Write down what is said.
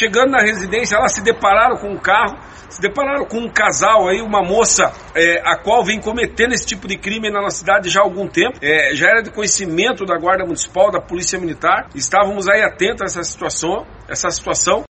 chegando na residência, elas se depararam com um carro, se depararam com um casal aí, uma moça é, a qual vem cometendo esse tipo de crime na nossa cidade já há algum tempo. É, já era de conhecimento da Guarda Municipal, da Polícia Militar. Estávamos aí atentos a essa situação, essa situação.